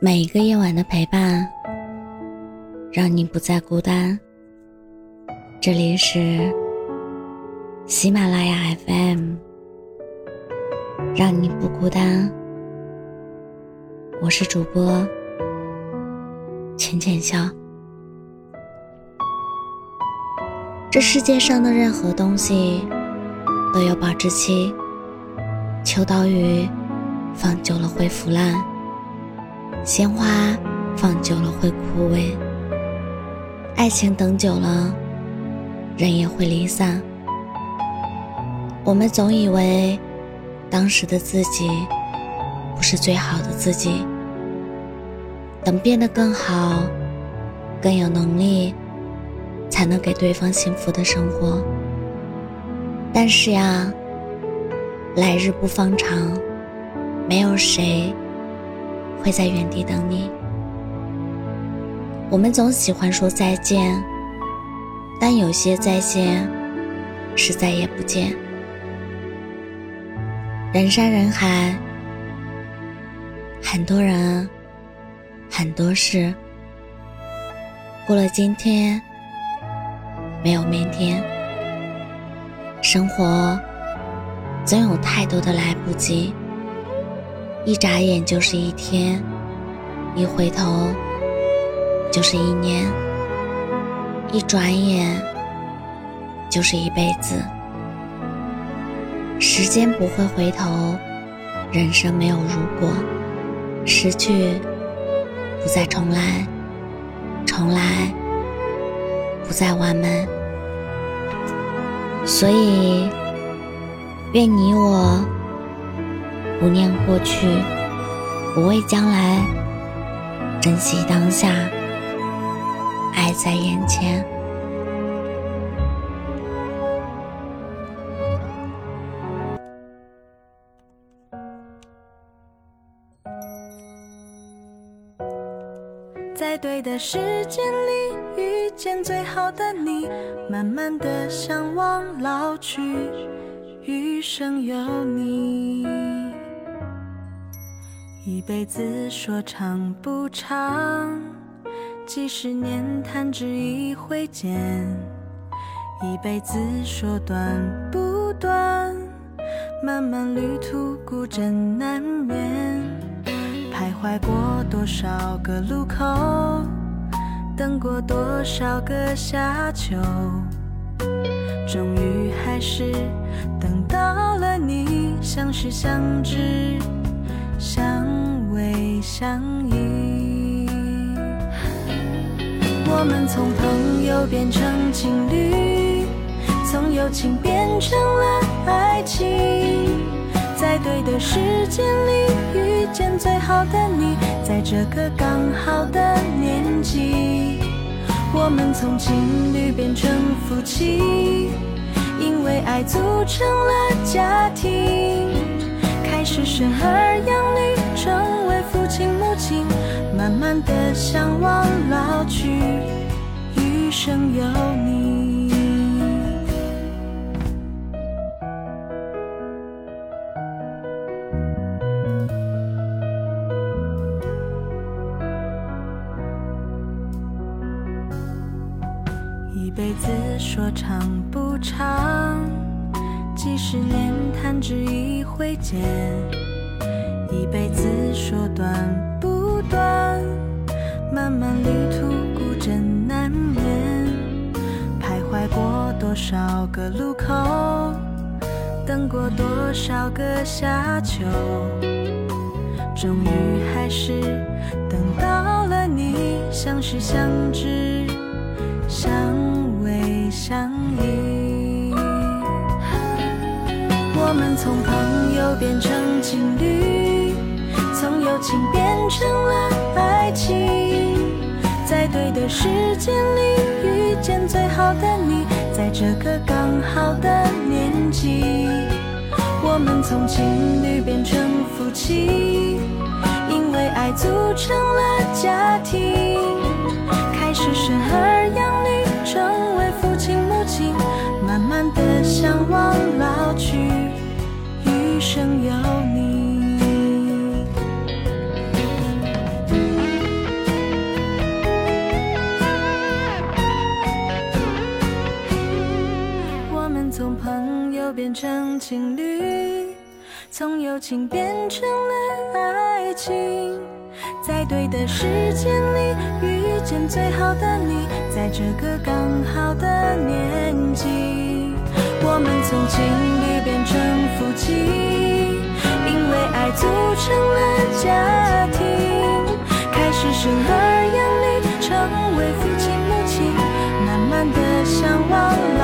每一个夜晚的陪伴，让你不再孤单。这里是喜马拉雅 FM，让你不孤单。我是主播浅浅笑。这世界上的任何东西都有保质期，秋刀鱼放久了会腐烂。鲜花放久了会枯萎，爱情等久了，人也会离散。我们总以为当时的自己不是最好的自己，等变得更好、更有能力，才能给对方幸福的生活。但是呀，来日不方长，没有谁。会在原地等你。我们总喜欢说再见，但有些再见是再也不见。人山人海，很多人，很多事。过了今天，没有明天。生活总有太多的来不及。一眨眼就是一天，一回头就是一年，一转眼就是一辈子。时间不会回头，人生没有如果，失去不再重来，重来不再完美。所以，愿你我。不念过去，不畏将来，珍惜当下，爱在眼前。在对的时间里遇见最好的你，慢慢的向往老去，余生有你。一辈子说长不长，几十年弹指一挥间；一辈子说短不短，漫漫旅途孤枕难眠。徘徊过多少个路口，等过多少个夏秋，终于还是等到了你，相识相知。相偎相依，我们从朋友变成情侣，从友情变成了爱情，在对的时间里遇见最好的你，在这个刚好的年纪，我们从情侣变成夫妻，因为爱组成了家庭。是生儿养女，成为父亲母亲，慢慢的向往老去，余生有你。一辈子说长不长。几十年弹指一挥间，一辈子说短不短，漫漫旅途孤枕难眠。徘徊过多少个路口，等过多少个夏秋，终于还是等到了你，相识相知，相从朋友变成情侣，从友情变成了爱情，在对的时间里遇见最好的你，在这个刚好的年纪，我们从情侣变成夫妻，因为爱组成了家庭，开始生儿从友情变成了爱情，在对的时间里遇见最好的你，在这个刚好的年纪，我们从情侣变成夫妻，因为爱组成了家庭，开始生儿养女，成为父亲母亲，慢慢的向往